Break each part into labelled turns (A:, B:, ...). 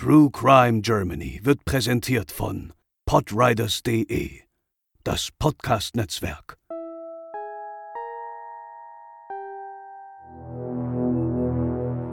A: True Crime Germany wird präsentiert von podriders.de, das Podcast-Netzwerk.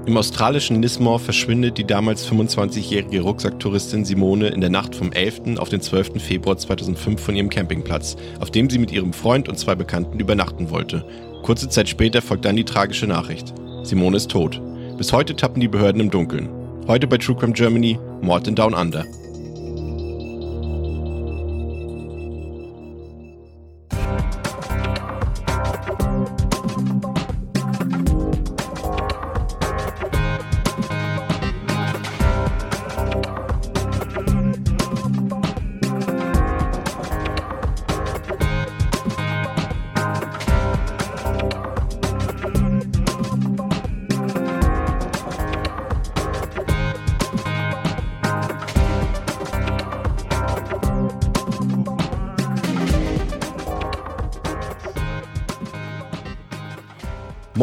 B: Im australischen Nismore verschwindet die damals 25-jährige Rucksacktouristin Simone in der Nacht vom 11. auf den 12. Februar 2005 von ihrem Campingplatz, auf dem sie mit ihrem Freund und zwei Bekannten übernachten wollte. Kurze Zeit später folgt dann die tragische Nachricht. Simone ist tot. Bis heute tappen die Behörden im Dunkeln. Heute bei True Crime Germany, Mord in Down Under.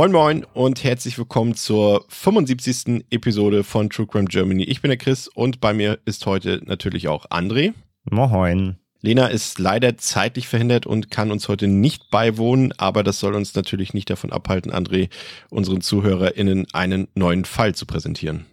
B: Moin Moin und herzlich willkommen zur 75. Episode von True Crime Germany. Ich bin der Chris und bei mir ist heute natürlich auch André.
C: Moin.
B: Lena ist leider zeitlich verhindert und kann uns heute nicht beiwohnen, aber das soll uns natürlich nicht davon abhalten, André, unseren ZuhörerInnen einen neuen Fall zu präsentieren.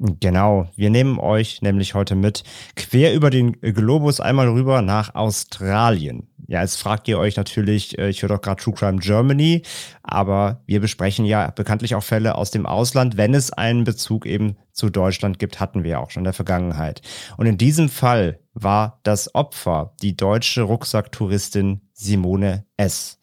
C: Genau, wir nehmen euch nämlich heute mit quer über den Globus einmal rüber nach Australien. Ja, jetzt fragt ihr euch natürlich, äh, ich höre doch gerade True Crime Germany, aber wir besprechen ja bekanntlich auch Fälle aus dem Ausland, wenn es einen Bezug eben zu Deutschland gibt, hatten wir auch schon in der Vergangenheit. Und in diesem Fall war das Opfer die deutsche Rucksacktouristin Simone S.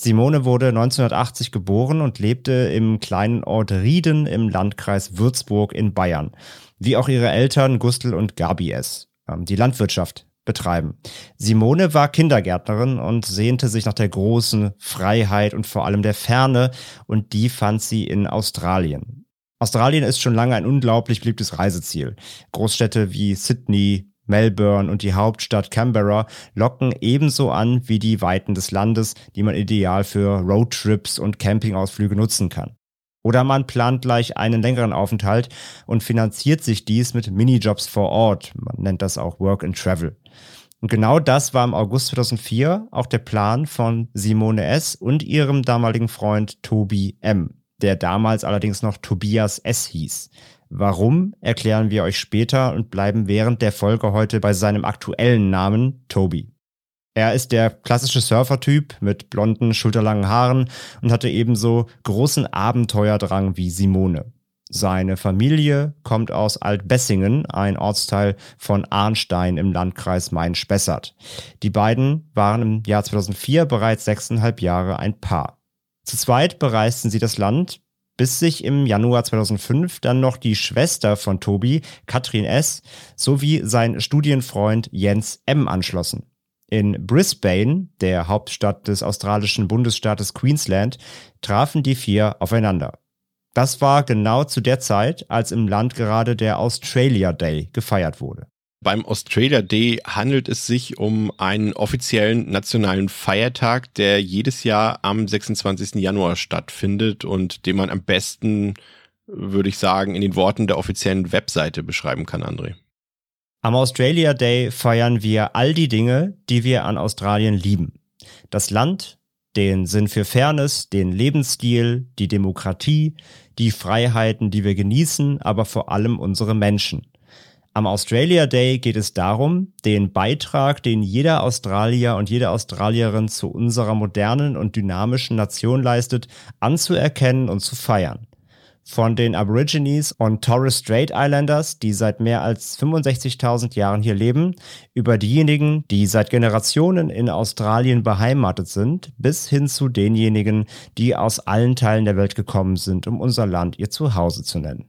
C: Simone wurde 1980 geboren und lebte im kleinen Ort Rieden im Landkreis Würzburg in Bayern. Wie auch ihre Eltern Gustl und Gabi S. Ähm, die Landwirtschaft betreiben. Simone war Kindergärtnerin und sehnte sich nach der großen Freiheit und vor allem der Ferne und die fand sie in Australien. Australien ist schon lange ein unglaublich beliebtes Reiseziel. Großstädte wie Sydney, Melbourne und die Hauptstadt Canberra locken ebenso an wie die Weiten des Landes, die man ideal für Roadtrips und Campingausflüge nutzen kann. Oder man plant gleich einen längeren Aufenthalt und finanziert sich dies mit Minijobs vor Ort. Man nennt das auch Work and Travel. Und genau das war im August 2004 auch der Plan von Simone S. und ihrem damaligen Freund Tobi M., der damals allerdings noch Tobias S. hieß. Warum, erklären wir euch später und bleiben während der Folge heute bei seinem aktuellen Namen Toby. Er ist der klassische Surfertyp mit blonden, schulterlangen Haaren und hatte ebenso großen Abenteuerdrang wie Simone. Seine Familie kommt aus Altbessingen, ein Ortsteil von Arnstein im Landkreis Main-Spessart. Die beiden waren im Jahr 2004 bereits sechseinhalb Jahre ein Paar. Zu zweit bereisten sie das Land, bis sich im Januar 2005 dann noch die Schwester von Tobi, Katrin S., sowie sein Studienfreund Jens M. anschlossen. In Brisbane, der Hauptstadt des australischen Bundesstaates Queensland, trafen die vier aufeinander. Das war genau zu der Zeit, als im Land gerade der Australia Day gefeiert wurde.
B: Beim Australia Day handelt es sich um einen offiziellen nationalen Feiertag, der jedes Jahr am 26. Januar stattfindet und den man am besten, würde ich sagen, in den Worten der offiziellen Webseite beschreiben kann, André.
C: Am Australia Day feiern wir all die Dinge, die wir an Australien lieben. Das Land, den Sinn für Fairness, den Lebensstil, die Demokratie, die Freiheiten, die wir genießen, aber vor allem unsere Menschen. Am Australia Day geht es darum, den Beitrag, den jeder Australier und jede Australierin zu unserer modernen und dynamischen Nation leistet, anzuerkennen und zu feiern. Von den Aborigines und Torres Strait Islanders, die seit mehr als 65.000 Jahren hier leben, über diejenigen, die seit Generationen in Australien beheimatet sind, bis hin zu denjenigen, die aus allen Teilen der Welt gekommen sind, um unser Land ihr Zuhause zu nennen.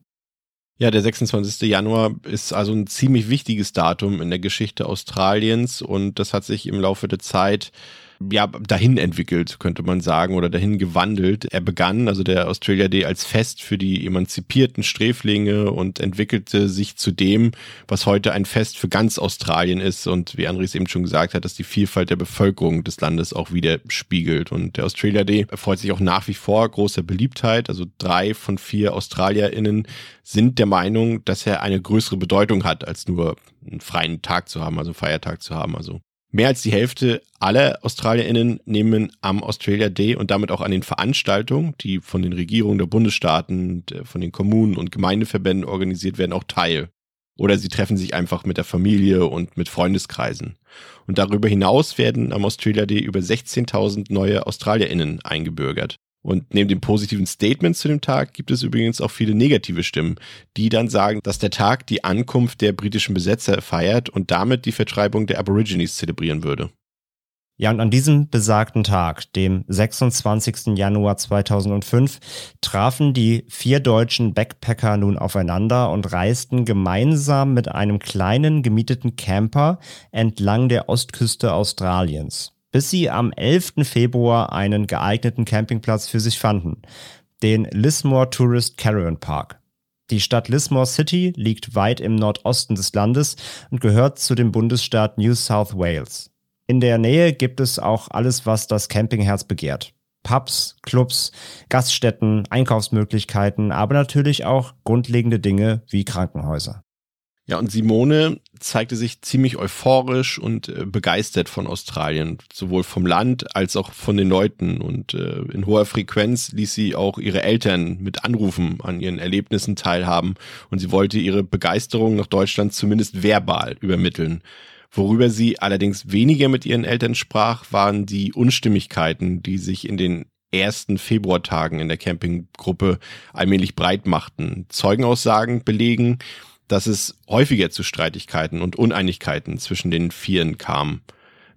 B: Ja, der 26. Januar ist also ein ziemlich wichtiges Datum in der Geschichte Australiens und das hat sich im Laufe der Zeit ja, dahin entwickelt, könnte man sagen, oder dahin gewandelt. Er begann, also der Australia Day, als Fest für die emanzipierten Sträflinge und entwickelte sich zu dem, was heute ein Fest für ganz Australien ist und wie Andres eben schon gesagt hat, dass die Vielfalt der Bevölkerung des Landes auch widerspiegelt. Und der Australia Day erfreut sich auch nach wie vor großer Beliebtheit. Also drei von vier AustralierInnen sind der Meinung, dass er eine größere Bedeutung hat, als nur einen freien Tag zu haben, also Feiertag zu haben. Also Mehr als die Hälfte aller AustralierInnen nehmen am Australia Day und damit auch an den Veranstaltungen, die von den Regierungen der Bundesstaaten, von den Kommunen und Gemeindeverbänden organisiert werden, auch teil. Oder sie treffen sich einfach mit der Familie und mit Freundeskreisen. Und darüber hinaus werden am Australia Day über 16.000 neue AustralierInnen eingebürgert. Und neben dem positiven Statement zu dem Tag gibt es übrigens auch viele negative Stimmen, die dann sagen, dass der Tag die Ankunft der britischen Besetzer feiert und damit die Vertreibung der Aborigines zelebrieren würde.
C: Ja, und an diesem besagten Tag, dem 26. Januar 2005, trafen die vier deutschen Backpacker nun aufeinander und reisten gemeinsam mit einem kleinen gemieteten Camper entlang der Ostküste Australiens bis sie am 11. Februar einen geeigneten Campingplatz für sich fanden, den Lismore Tourist Caravan Park. Die Stadt Lismore City liegt weit im Nordosten des Landes und gehört zu dem Bundesstaat New South Wales. In der Nähe gibt es auch alles, was das Campingherz begehrt. Pubs, Clubs, Gaststätten, Einkaufsmöglichkeiten, aber natürlich auch grundlegende Dinge wie Krankenhäuser.
B: Ja, und Simone zeigte sich ziemlich euphorisch und äh, begeistert von Australien, sowohl vom Land als auch von den Leuten. Und äh, in hoher Frequenz ließ sie auch ihre Eltern mit Anrufen an ihren Erlebnissen teilhaben. Und sie wollte ihre Begeisterung nach Deutschland zumindest verbal übermitteln. Worüber sie allerdings weniger mit ihren Eltern sprach, waren die Unstimmigkeiten, die sich in den ersten Februartagen in der Campinggruppe allmählich breit machten. Zeugenaussagen belegen, dass es häufiger zu Streitigkeiten und Uneinigkeiten zwischen den Vieren kam.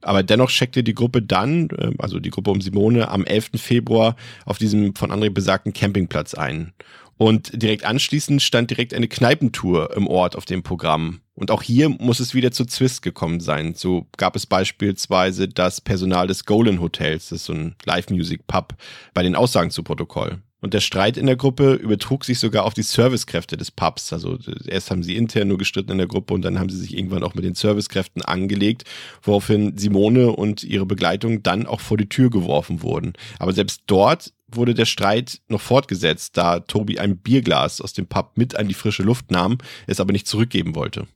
B: Aber dennoch checkte die Gruppe dann, äh, also die Gruppe um Simone, am 11. Februar auf diesem von André besagten Campingplatz ein. Und direkt anschließend stand direkt eine Kneipentour im Ort auf dem Programm. Und auch hier muss es wieder zu Zwist gekommen sein. So gab es beispielsweise das Personal des Golan Hotels, das ist so ein Live-Music-Pub, bei den Aussagen zu Protokoll. Und der Streit in der Gruppe übertrug sich sogar auf die Servicekräfte des Pubs. Also erst haben sie intern nur gestritten in der Gruppe und dann haben sie sich irgendwann auch mit den Servicekräften angelegt, woraufhin Simone und ihre Begleitung dann auch vor die Tür geworfen wurden. Aber selbst dort wurde der Streit noch fortgesetzt, da Tobi ein Bierglas aus dem Pub mit an die frische Luft nahm, es aber nicht zurückgeben wollte.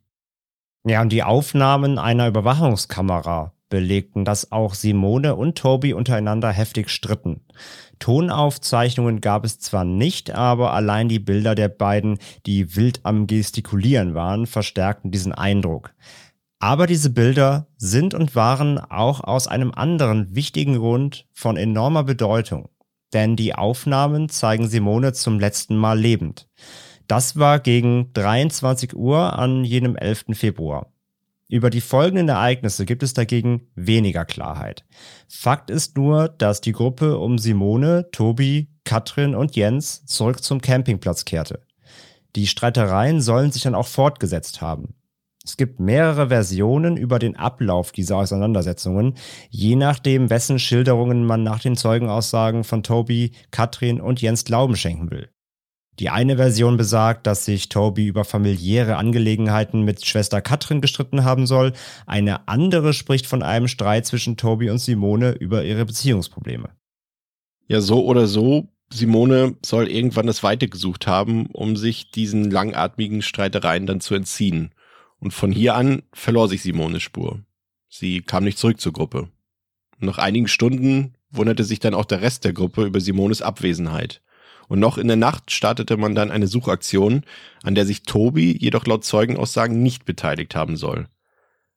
C: Ja, und die Aufnahmen einer Überwachungskamera belegten, dass auch Simone und Toby untereinander heftig stritten. Tonaufzeichnungen gab es zwar nicht, aber allein die Bilder der beiden, die wild am Gestikulieren waren, verstärkten diesen Eindruck. Aber diese Bilder sind und waren auch aus einem anderen wichtigen Grund von enormer Bedeutung. Denn die Aufnahmen zeigen Simone zum letzten Mal lebend. Das war gegen 23 Uhr an jenem 11. Februar. Über die folgenden Ereignisse gibt es dagegen weniger Klarheit. Fakt ist nur, dass die Gruppe um Simone, Tobi, Katrin und Jens zurück zum Campingplatz kehrte. Die Streitereien sollen sich dann auch fortgesetzt haben. Es gibt mehrere Versionen über den Ablauf dieser Auseinandersetzungen, je nachdem, wessen Schilderungen man nach den Zeugenaussagen von Tobi, Katrin und Jens Glauben schenken will. Die eine Version besagt, dass sich Toby über familiäre Angelegenheiten mit Schwester Katrin gestritten haben soll. Eine andere spricht von einem Streit zwischen Toby und Simone über ihre Beziehungsprobleme.
B: Ja, so oder so, Simone soll irgendwann das Weite gesucht haben, um sich diesen langatmigen Streitereien dann zu entziehen. Und von hier an verlor sich Simones Spur. Sie kam nicht zurück zur Gruppe. nach einigen Stunden wunderte sich dann auch der Rest der Gruppe über Simones Abwesenheit. Und noch in der Nacht startete man dann eine Suchaktion, an der sich Tobi jedoch laut Zeugenaussagen nicht beteiligt haben soll.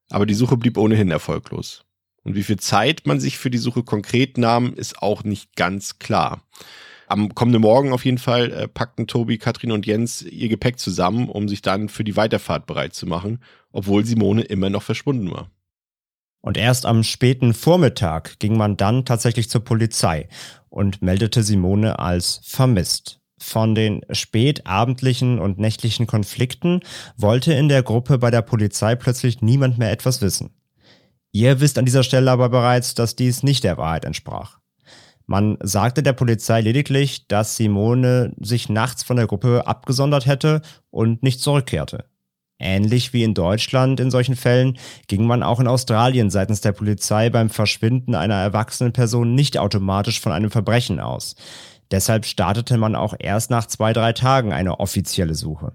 B: Aber die Suche blieb ohnehin erfolglos. Und wie viel Zeit man sich für die Suche konkret nahm, ist auch nicht ganz klar. Am kommenden Morgen auf jeden Fall äh, packten Tobi, Katrin und Jens ihr Gepäck zusammen, um sich dann für die Weiterfahrt bereit zu machen, obwohl Simone immer noch verschwunden war.
C: Und erst am späten Vormittag ging man dann tatsächlich zur Polizei und meldete Simone als vermisst. Von den spätabendlichen und nächtlichen Konflikten wollte in der Gruppe bei der Polizei plötzlich niemand mehr etwas wissen. Ihr wisst an dieser Stelle aber bereits, dass dies nicht der Wahrheit entsprach. Man sagte der Polizei lediglich, dass Simone sich nachts von der Gruppe abgesondert hätte und nicht zurückkehrte. Ähnlich wie in Deutschland in solchen Fällen ging man auch in Australien seitens der Polizei beim Verschwinden einer erwachsenen Person nicht automatisch von einem Verbrechen aus. Deshalb startete man auch erst nach zwei, drei Tagen eine offizielle Suche.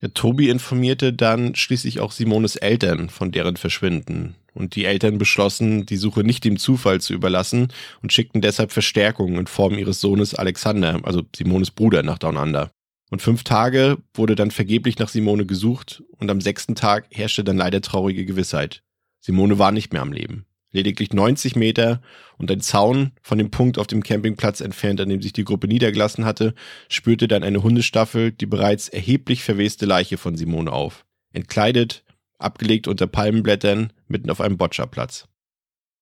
B: Ja, Tobi informierte dann schließlich auch Simones Eltern von deren Verschwinden. Und die Eltern beschlossen, die Suche nicht dem Zufall zu überlassen und schickten deshalb Verstärkung in Form ihres Sohnes Alexander, also Simones Bruder, nach Down Under. Und fünf Tage wurde dann vergeblich nach Simone gesucht und am sechsten Tag herrschte dann leider traurige Gewissheit. Simone war nicht mehr am Leben lediglich 90 Meter und ein Zaun von dem Punkt auf dem Campingplatz entfernt, an dem sich die Gruppe niedergelassen hatte, spürte dann eine Hundestaffel die bereits erheblich verweste Leiche von Simone auf. Entkleidet, abgelegt unter Palmenblättern, mitten auf einem Bocciaplatz.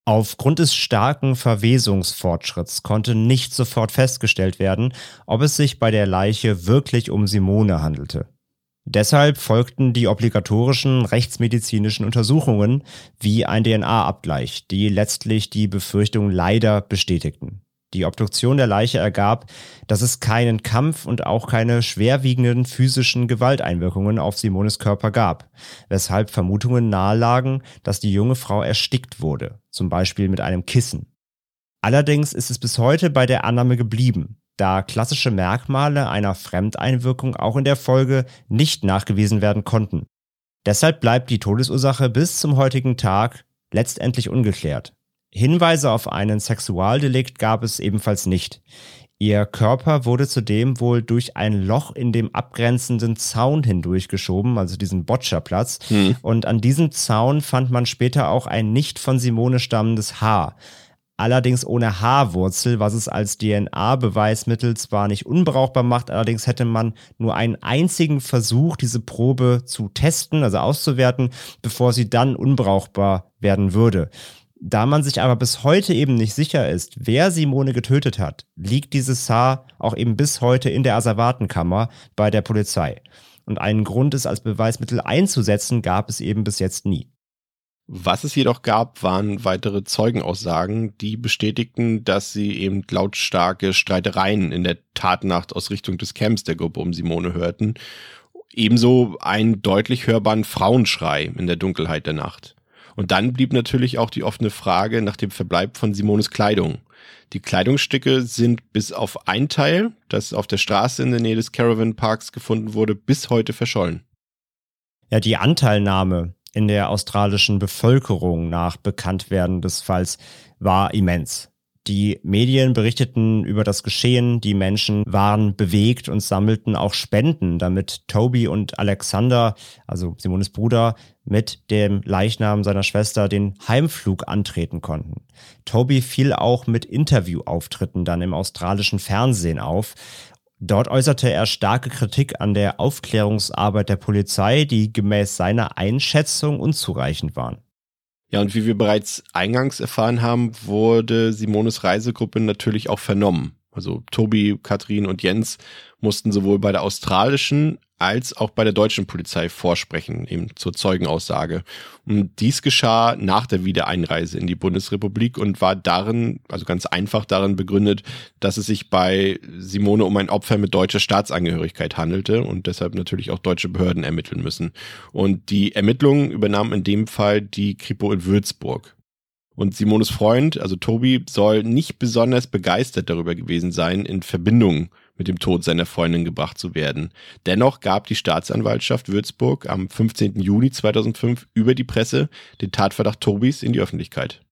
C: Aufgrund des starken Verwesungsfortschritts konnte nicht sofort festgestellt werden, ob es sich bei der Leiche wirklich um Simone handelte. Deshalb folgten die obligatorischen rechtsmedizinischen Untersuchungen wie ein DNA-Abgleich, die letztlich die Befürchtung leider bestätigten. Die Obduktion der Leiche ergab, dass es keinen Kampf und auch keine schwerwiegenden physischen Gewalteinwirkungen auf Simones Körper gab, weshalb Vermutungen nahelagen, dass die junge Frau erstickt wurde, zum Beispiel mit einem Kissen. Allerdings ist es bis heute bei der Annahme geblieben, da klassische Merkmale einer Fremdeinwirkung auch in der Folge nicht nachgewiesen werden konnten. Deshalb bleibt die Todesursache bis zum heutigen Tag letztendlich ungeklärt. Hinweise auf einen Sexualdelikt gab es ebenfalls nicht. Ihr Körper wurde zudem wohl durch ein Loch in dem abgrenzenden Zaun hindurchgeschoben, also diesen Boccia-Platz. Hm. Und an diesem Zaun fand man später auch ein nicht von Simone stammendes Haar allerdings ohne Haarwurzel, was es als DNA-Beweismittel zwar nicht unbrauchbar macht, allerdings hätte man nur einen einzigen Versuch, diese Probe zu testen, also auszuwerten, bevor sie dann unbrauchbar werden würde. Da man sich aber bis heute eben nicht sicher ist, wer Simone getötet hat, liegt dieses Haar auch eben bis heute in der Asservatenkammer bei der Polizei. Und einen Grund, es als Beweismittel einzusetzen, gab es eben bis jetzt nie.
B: Was es jedoch gab, waren weitere Zeugenaussagen, die bestätigten, dass sie eben lautstarke Streitereien in der Tatnacht aus Richtung des Camps der Gruppe um Simone hörten. Ebenso einen deutlich hörbaren Frauenschrei in der Dunkelheit der Nacht. Und dann blieb natürlich auch die offene Frage nach dem Verbleib von Simones Kleidung. Die Kleidungsstücke sind bis auf ein Teil, das auf der Straße in der Nähe des Caravan Parks gefunden wurde, bis heute verschollen.
C: Ja, die Anteilnahme in der australischen Bevölkerung nach Bekanntwerden des Falls war immens. Die Medien berichteten über das Geschehen, die Menschen waren bewegt und sammelten auch Spenden, damit Toby und Alexander, also Simones Bruder, mit dem Leichnam seiner Schwester den Heimflug antreten konnten. Toby fiel auch mit Interviewauftritten dann im australischen Fernsehen auf Dort äußerte er starke Kritik an der Aufklärungsarbeit der Polizei, die gemäß seiner Einschätzung unzureichend waren.
B: Ja, und wie wir bereits eingangs erfahren haben, wurde Simones Reisegruppe natürlich auch vernommen. Also Tobi, Katrin und Jens mussten sowohl bei der australischen als auch bei der deutschen Polizei vorsprechen, eben zur Zeugenaussage. Und dies geschah nach der Wiedereinreise in die Bundesrepublik und war darin, also ganz einfach darin begründet, dass es sich bei Simone um ein Opfer mit deutscher Staatsangehörigkeit handelte und deshalb natürlich auch deutsche Behörden ermitteln müssen. Und die Ermittlungen übernahmen in dem Fall die Kripo in Würzburg. Und Simones Freund, also Tobi, soll nicht besonders begeistert darüber gewesen sein, in Verbindung mit dem Tod seiner Freundin gebracht zu werden. Dennoch gab die Staatsanwaltschaft Würzburg am 15. Juni 2005 über die Presse den Tatverdacht Tobis in die Öffentlichkeit.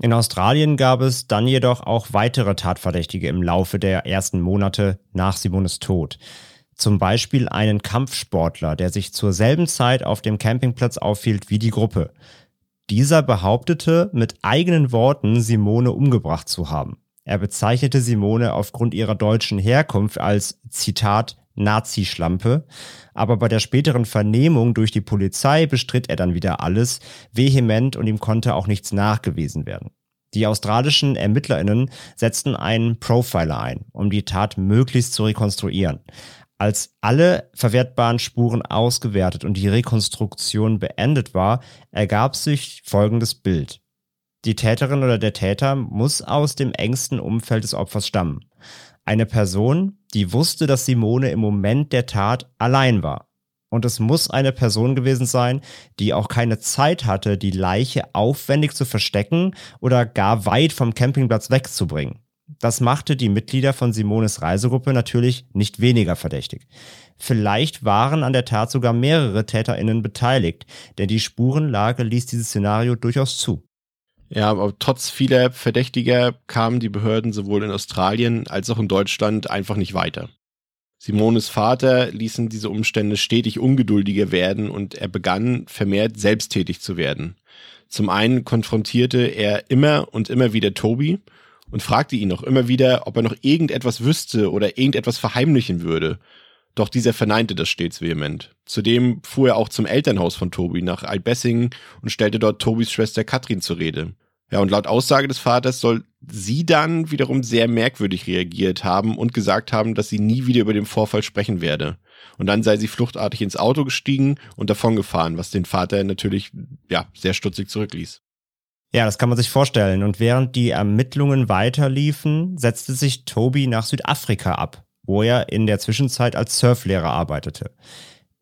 C: In Australien gab es dann jedoch auch weitere Tatverdächtige im Laufe der ersten Monate nach Simones Tod. Zum Beispiel einen Kampfsportler, der sich zur selben Zeit auf dem Campingplatz aufhielt wie die Gruppe. Dieser behauptete mit eigenen Worten, Simone umgebracht zu haben. Er bezeichnete Simone aufgrund ihrer deutschen Herkunft als Zitat Nazi-Schlampe, aber bei der späteren Vernehmung durch die Polizei bestritt er dann wieder alles vehement und ihm konnte auch nichts nachgewiesen werden. Die australischen ErmittlerInnen setzten einen Profiler ein, um die Tat möglichst zu rekonstruieren. Als alle verwertbaren Spuren ausgewertet und die Rekonstruktion beendet war, ergab sich folgendes Bild. Die Täterin oder der Täter muss aus dem engsten Umfeld des Opfers stammen. Eine Person, die wusste, dass Simone im Moment der Tat allein war. Und es muss eine Person gewesen sein, die auch keine Zeit hatte, die Leiche aufwendig zu verstecken oder gar weit vom Campingplatz wegzubringen. Das machte die Mitglieder von Simones Reisegruppe natürlich nicht weniger verdächtig. Vielleicht waren an der Tat sogar mehrere TäterInnen beteiligt, denn die Spurenlage ließ dieses Szenario durchaus zu.
B: Ja, aber trotz vieler Verdächtiger kamen die Behörden sowohl in Australien als auch in Deutschland einfach nicht weiter. Simones Vater ließen diese Umstände stetig ungeduldiger werden und er begann vermehrt selbsttätig zu werden. Zum einen konfrontierte er immer und immer wieder Tobi und fragte ihn auch immer wieder, ob er noch irgendetwas wüsste oder irgendetwas verheimlichen würde. Doch dieser verneinte das stets vehement. Zudem fuhr er auch zum Elternhaus von Tobi nach Altbessingen und stellte dort Tobis Schwester Katrin zur Rede. Ja, und laut Aussage des Vaters soll sie dann wiederum sehr merkwürdig reagiert haben und gesagt haben, dass sie nie wieder über den Vorfall sprechen werde. Und dann sei sie fluchtartig ins Auto gestiegen und davongefahren, was den Vater natürlich, ja, sehr stutzig zurückließ.
C: Ja, das kann man sich vorstellen. Und während die Ermittlungen weiterliefen, setzte sich Toby nach Südafrika ab, wo er in der Zwischenzeit als Surflehrer arbeitete.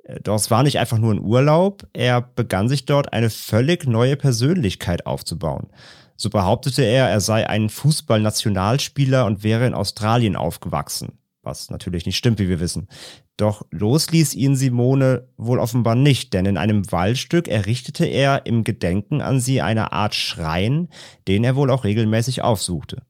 C: Äh, doch es war nicht einfach nur ein Urlaub, er begann sich dort eine völlig neue Persönlichkeit aufzubauen. So behauptete er, er sei ein Fußballnationalspieler und wäre in Australien aufgewachsen. Was natürlich nicht stimmt, wie wir wissen. Doch losließ ihn Simone wohl offenbar nicht, denn in einem Waldstück errichtete er im Gedenken an sie eine Art Schrein, den er wohl auch regelmäßig aufsuchte.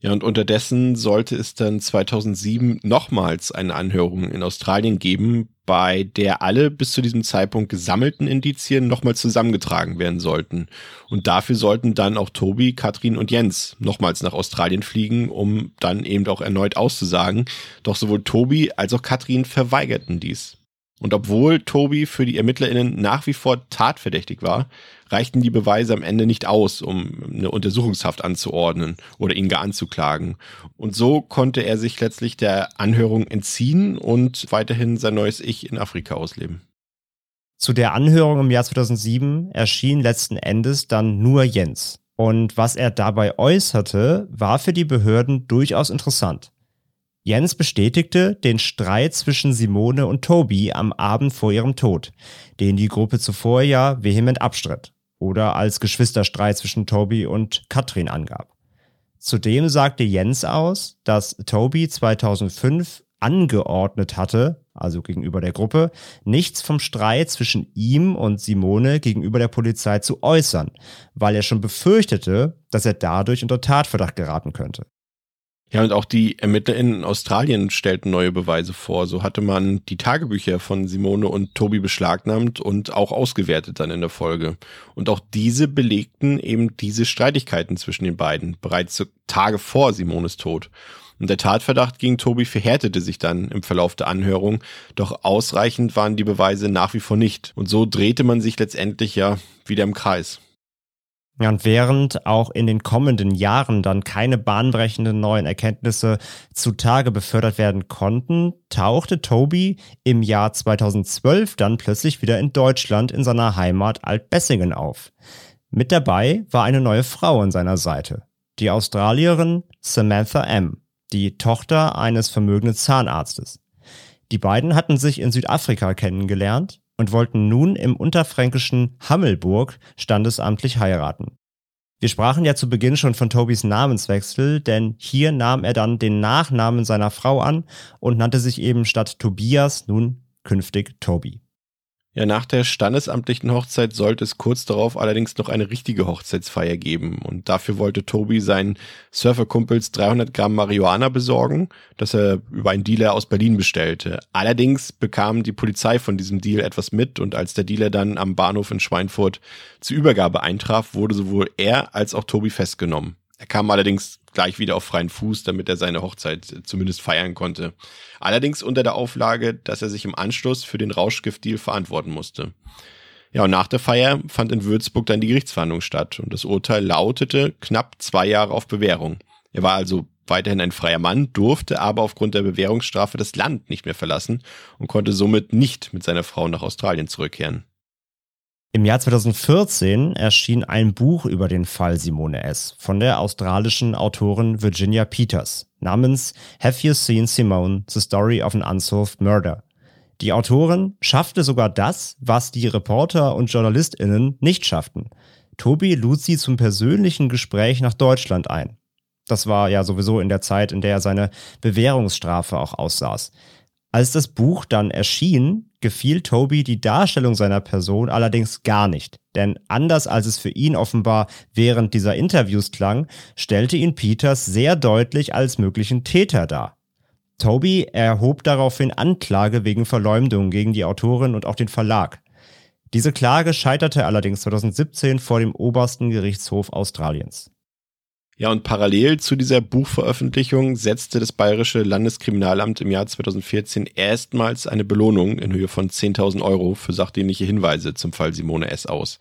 B: Ja, und unterdessen sollte es dann 2007 nochmals eine Anhörung in Australien geben, bei der alle bis zu diesem Zeitpunkt gesammelten Indizien nochmal zusammengetragen werden sollten. Und dafür sollten dann auch Tobi, Katrin und Jens nochmals nach Australien fliegen, um dann eben auch erneut auszusagen. Doch sowohl Tobi als auch Katrin verweigerten dies. Und obwohl Tobi für die ErmittlerInnen nach wie vor tatverdächtig war, reichten die Beweise am Ende nicht aus, um eine Untersuchungshaft anzuordnen oder ihn gar anzuklagen. Und so konnte er sich letztlich der Anhörung entziehen und weiterhin sein neues Ich in Afrika ausleben.
C: Zu der Anhörung im Jahr 2007 erschien letzten Endes dann nur Jens. Und was er dabei äußerte, war für die Behörden durchaus interessant. Jens bestätigte den Streit zwischen Simone und Toby am Abend vor ihrem Tod, den die Gruppe zuvor ja vehement abstritt oder als Geschwisterstreit zwischen Toby und Katrin angab. Zudem sagte Jens aus, dass Toby 2005 angeordnet hatte, also gegenüber der Gruppe, nichts vom Streit zwischen ihm und Simone gegenüber der Polizei zu äußern, weil er schon befürchtete, dass er dadurch unter Tatverdacht geraten könnte.
B: Ja, und auch die Ermittler in Australien stellten neue Beweise vor. So hatte man die Tagebücher von Simone und Tobi beschlagnahmt und auch ausgewertet dann in der Folge. Und auch diese belegten eben diese Streitigkeiten zwischen den beiden, bereits Tage vor Simones Tod. Und der Tatverdacht gegen Tobi verhärtete sich dann im Verlauf der Anhörung, doch ausreichend waren die Beweise nach wie vor nicht. Und so drehte man sich letztendlich ja wieder im Kreis.
C: Ja, und während auch in den kommenden Jahren dann keine bahnbrechenden neuen Erkenntnisse zutage befördert werden konnten, tauchte Toby im Jahr 2012 dann plötzlich wieder in Deutschland in seiner Heimat Altbessingen auf. Mit dabei war eine neue Frau an seiner Seite, die Australierin Samantha M., die Tochter eines vermögenden Zahnarztes. Die beiden hatten sich in Südafrika kennengelernt und wollten nun im unterfränkischen Hammelburg standesamtlich heiraten. Wir sprachen ja zu Beginn schon von Tobys Namenswechsel, denn hier nahm er dann den Nachnamen seiner Frau an und nannte sich eben statt Tobias nun künftig Toby.
B: Ja, nach der standesamtlichen Hochzeit sollte es kurz darauf allerdings noch eine richtige Hochzeitsfeier geben. Und dafür wollte Tobi seinen Surferkumpels 300 Gramm Marihuana besorgen, das er über einen Dealer aus Berlin bestellte. Allerdings bekam die Polizei von diesem Deal etwas mit und als der Dealer dann am Bahnhof in Schweinfurt zur Übergabe eintraf, wurde sowohl er als auch Tobi festgenommen. Er kam allerdings gleich wieder auf freien Fuß, damit er seine Hochzeit zumindest feiern konnte. Allerdings unter der Auflage, dass er sich im Anschluss für den Rauschgiftdeal verantworten musste. Ja, und nach der Feier fand in Würzburg dann die Gerichtsverhandlung statt und das Urteil lautete knapp zwei Jahre auf Bewährung. Er war also weiterhin ein freier Mann, durfte aber aufgrund der Bewährungsstrafe das Land nicht mehr verlassen und konnte somit nicht mit seiner Frau nach Australien zurückkehren.
C: Im Jahr 2014 erschien ein Buch über den Fall Simone S. von der australischen Autorin Virginia Peters namens Have You Seen Simone? The Story of an Unsolved Murder. Die Autorin schaffte sogar das, was die Reporter und JournalistInnen nicht schafften. Tobi lud sie zum persönlichen Gespräch nach Deutschland ein. Das war ja sowieso in der Zeit, in der er seine Bewährungsstrafe auch aussaß. Als das Buch dann erschien, gefiel Toby die Darstellung seiner Person allerdings gar nicht. Denn anders als es für ihn offenbar während dieser Interviews klang, stellte ihn Peters sehr deutlich als möglichen Täter dar. Toby erhob daraufhin Anklage wegen Verleumdung gegen die Autorin und auch den Verlag. Diese Klage scheiterte allerdings 2017 vor dem obersten Gerichtshof Australiens.
B: Ja, und parallel zu dieser Buchveröffentlichung setzte das Bayerische Landeskriminalamt im Jahr 2014 erstmals eine Belohnung in Höhe von 10.000 Euro für sachdienliche Hinweise zum Fall Simone S. aus.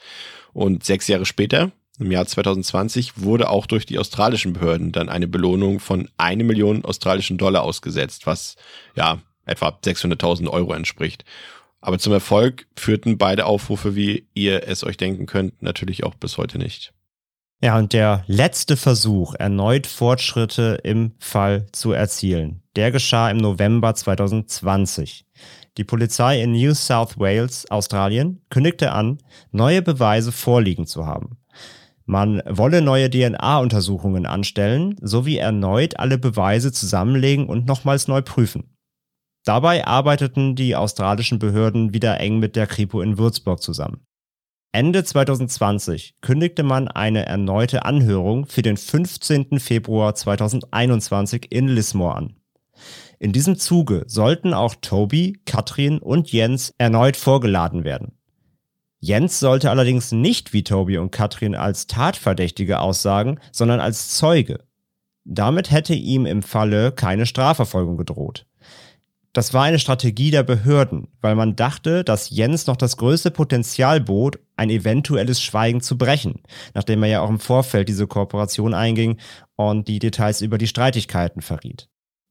B: Und sechs Jahre später, im Jahr 2020, wurde auch durch die australischen Behörden dann eine Belohnung von eine Million australischen Dollar ausgesetzt, was ja etwa 600.000 Euro entspricht. Aber zum Erfolg führten beide Aufrufe, wie ihr es euch denken könnt, natürlich auch bis heute nicht.
C: Ja, und der letzte Versuch, erneut Fortschritte im Fall zu erzielen, der geschah im November 2020. Die Polizei in New South Wales, Australien, kündigte an, neue Beweise vorliegen zu haben. Man wolle neue DNA-Untersuchungen anstellen, sowie erneut alle Beweise zusammenlegen und nochmals neu prüfen. Dabei arbeiteten die australischen Behörden wieder eng mit der Kripo in Würzburg zusammen. Ende 2020 kündigte man eine erneute Anhörung für den 15. Februar 2021 in Lismore an. In diesem Zuge sollten auch Toby, Katrin und Jens erneut vorgeladen werden. Jens sollte allerdings nicht wie Toby und Katrin als Tatverdächtige aussagen, sondern als Zeuge. Damit hätte ihm im Falle keine Strafverfolgung gedroht. Das war eine Strategie der Behörden, weil man dachte, dass Jens noch das größte Potenzial bot, ein eventuelles Schweigen zu brechen, nachdem er ja auch im Vorfeld diese Kooperation einging und die Details über die Streitigkeiten verriet.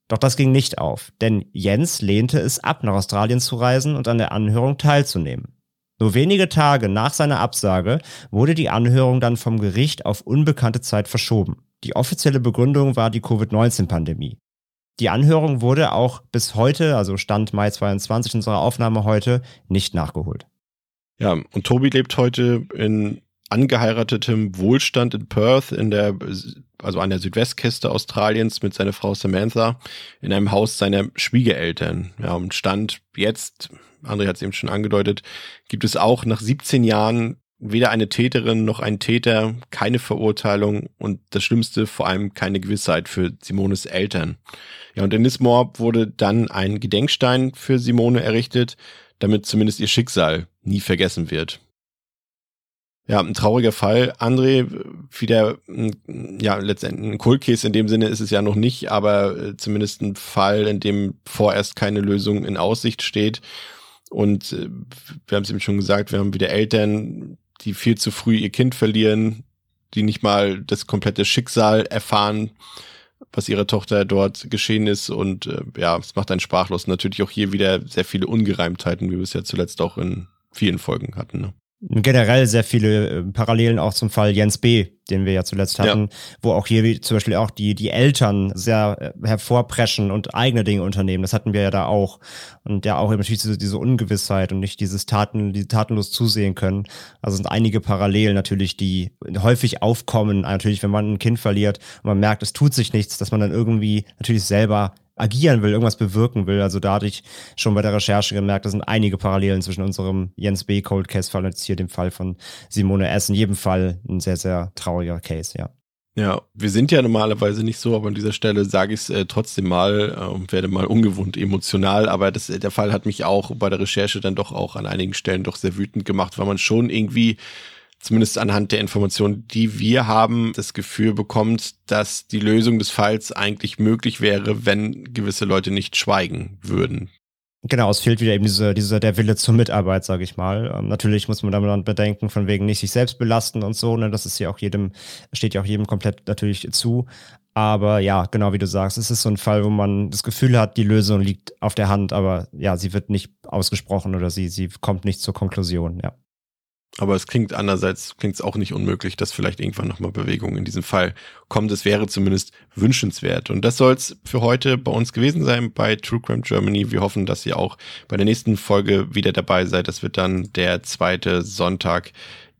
C: Doch das ging nicht auf, denn Jens lehnte es ab, nach Australien zu reisen und an der Anhörung teilzunehmen. Nur wenige Tage nach seiner Absage wurde die Anhörung dann vom Gericht auf unbekannte Zeit verschoben. Die offizielle Begründung war die Covid-19-Pandemie. Die Anhörung wurde auch bis heute, also Stand Mai 22 unserer Aufnahme heute, nicht nachgeholt.
B: Ja, und Tobi lebt heute in angeheiratetem Wohlstand in Perth, in der, also an der Südwestküste Australiens mit seiner Frau Samantha, in einem Haus seiner Schwiegereltern. Ja, und Stand jetzt, André hat es eben schon angedeutet, gibt es auch nach 17 Jahren weder eine Täterin noch ein Täter, keine Verurteilung und das Schlimmste vor allem keine Gewissheit für Simones Eltern. Ja, und in Lismore wurde dann ein Gedenkstein für Simone errichtet, damit zumindest ihr Schicksal nie vergessen wird. Ja, ein trauriger Fall. André, wieder, ja, letztendlich ein Cold Case in dem Sinne ist es ja noch nicht, aber äh, zumindest ein Fall, in dem vorerst keine Lösung in Aussicht steht. Und äh, wir haben es eben schon gesagt, wir haben wieder Eltern, die viel zu früh ihr Kind verlieren, die nicht mal das komplette Schicksal erfahren, was ihrer Tochter dort geschehen ist. Und äh, ja, es macht einen sprachlos. Natürlich auch hier wieder sehr viele Ungereimtheiten, wie wir es ja zuletzt auch in vielen Folgen hatten. Ne?
C: Generell sehr viele äh, Parallelen auch zum Fall Jens B., den wir ja zuletzt hatten, ja. wo auch hier zum Beispiel auch die, die Eltern sehr äh, hervorpreschen und eigene Dinge unternehmen. Das hatten wir ja da auch. Und ja auch natürlich diese, diese Ungewissheit und nicht dieses Taten, die tatenlos zusehen können. Also sind einige Parallelen natürlich, die häufig aufkommen. Natürlich, wenn man ein Kind verliert und man merkt, es tut sich nichts, dass man dann irgendwie natürlich selber agieren will, irgendwas bewirken will. Also da hatte ich schon bei der Recherche gemerkt, da sind einige Parallelen zwischen unserem Jens B. Cold Case Fall und jetzt hier dem Fall von Simone S. In jedem Fall ein sehr, sehr trauriger Case, ja.
B: Ja, wir sind ja normalerweise nicht so, aber an dieser Stelle sage ich es äh, trotzdem mal äh, und werde mal ungewohnt emotional. Aber das, der Fall hat mich auch bei der Recherche dann doch auch an einigen Stellen doch sehr wütend gemacht, weil man schon irgendwie zumindest anhand der Informationen, die wir haben, das Gefühl bekommt, dass die Lösung des Falls eigentlich möglich wäre, wenn gewisse Leute nicht schweigen würden.
C: Genau, es fehlt wieder eben diese, diese, der Wille zur Mitarbeit, sage ich mal. Ähm, natürlich muss man dann bedenken, von wegen nicht sich selbst belasten und so, ne? Das ist ja auch jedem, steht ja auch jedem komplett natürlich zu. Aber ja, genau wie du sagst, es ist so ein Fall, wo man das Gefühl hat, die Lösung liegt auf der Hand, aber ja, sie wird nicht ausgesprochen oder sie, sie kommt nicht zur Konklusion, ja.
B: Aber es klingt andererseits, klingt es auch nicht unmöglich, dass vielleicht irgendwann nochmal Bewegung in diesem Fall kommt. Es wäre zumindest wünschenswert. Und das soll es für heute bei uns gewesen sein bei True Crime Germany. Wir hoffen, dass ihr auch bei der nächsten Folge wieder dabei seid. Das wird dann der zweite Sonntag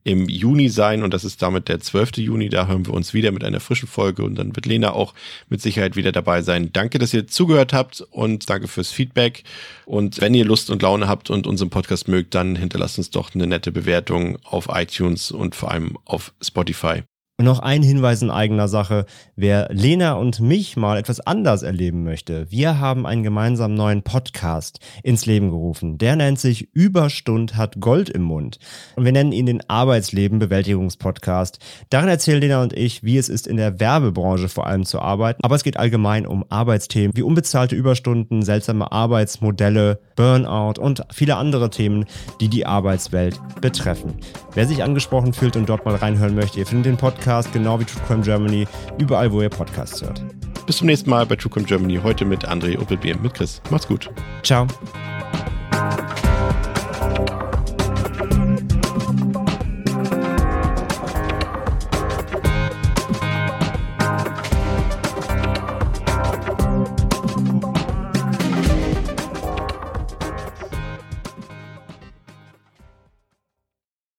B: im Juni sein und das ist damit der 12. Juni. Da hören wir uns wieder mit einer frischen Folge und dann wird Lena auch mit Sicherheit wieder dabei sein. Danke, dass ihr zugehört habt und danke fürs Feedback. Und wenn ihr Lust und Laune habt und unseren Podcast mögt, dann hinterlasst uns doch eine nette Bewertung auf iTunes und vor allem auf Spotify.
C: Und noch ein Hinweis in eigener Sache. Wer Lena und mich mal etwas anders erleben möchte, wir haben einen gemeinsamen neuen Podcast ins Leben gerufen. Der nennt sich Überstund hat Gold im Mund. Und wir nennen ihn den Arbeitsleben Bewältigungspodcast. Darin erzählen Lena und ich, wie es ist, in der Werbebranche vor allem zu arbeiten. Aber es geht allgemein um Arbeitsthemen wie unbezahlte Überstunden, seltsame Arbeitsmodelle, Burnout und viele andere Themen, die die Arbeitswelt betreffen. Wer sich angesprochen fühlt und dort mal reinhören möchte, ihr findet den Podcast Podcast, genau wie True Crime Germany, überall, wo ihr Podcasts hört.
B: Bis zum nächsten Mal bei True Crime Germany, heute mit André Opelbeer, mit Chris. Macht's gut.
C: Ciao.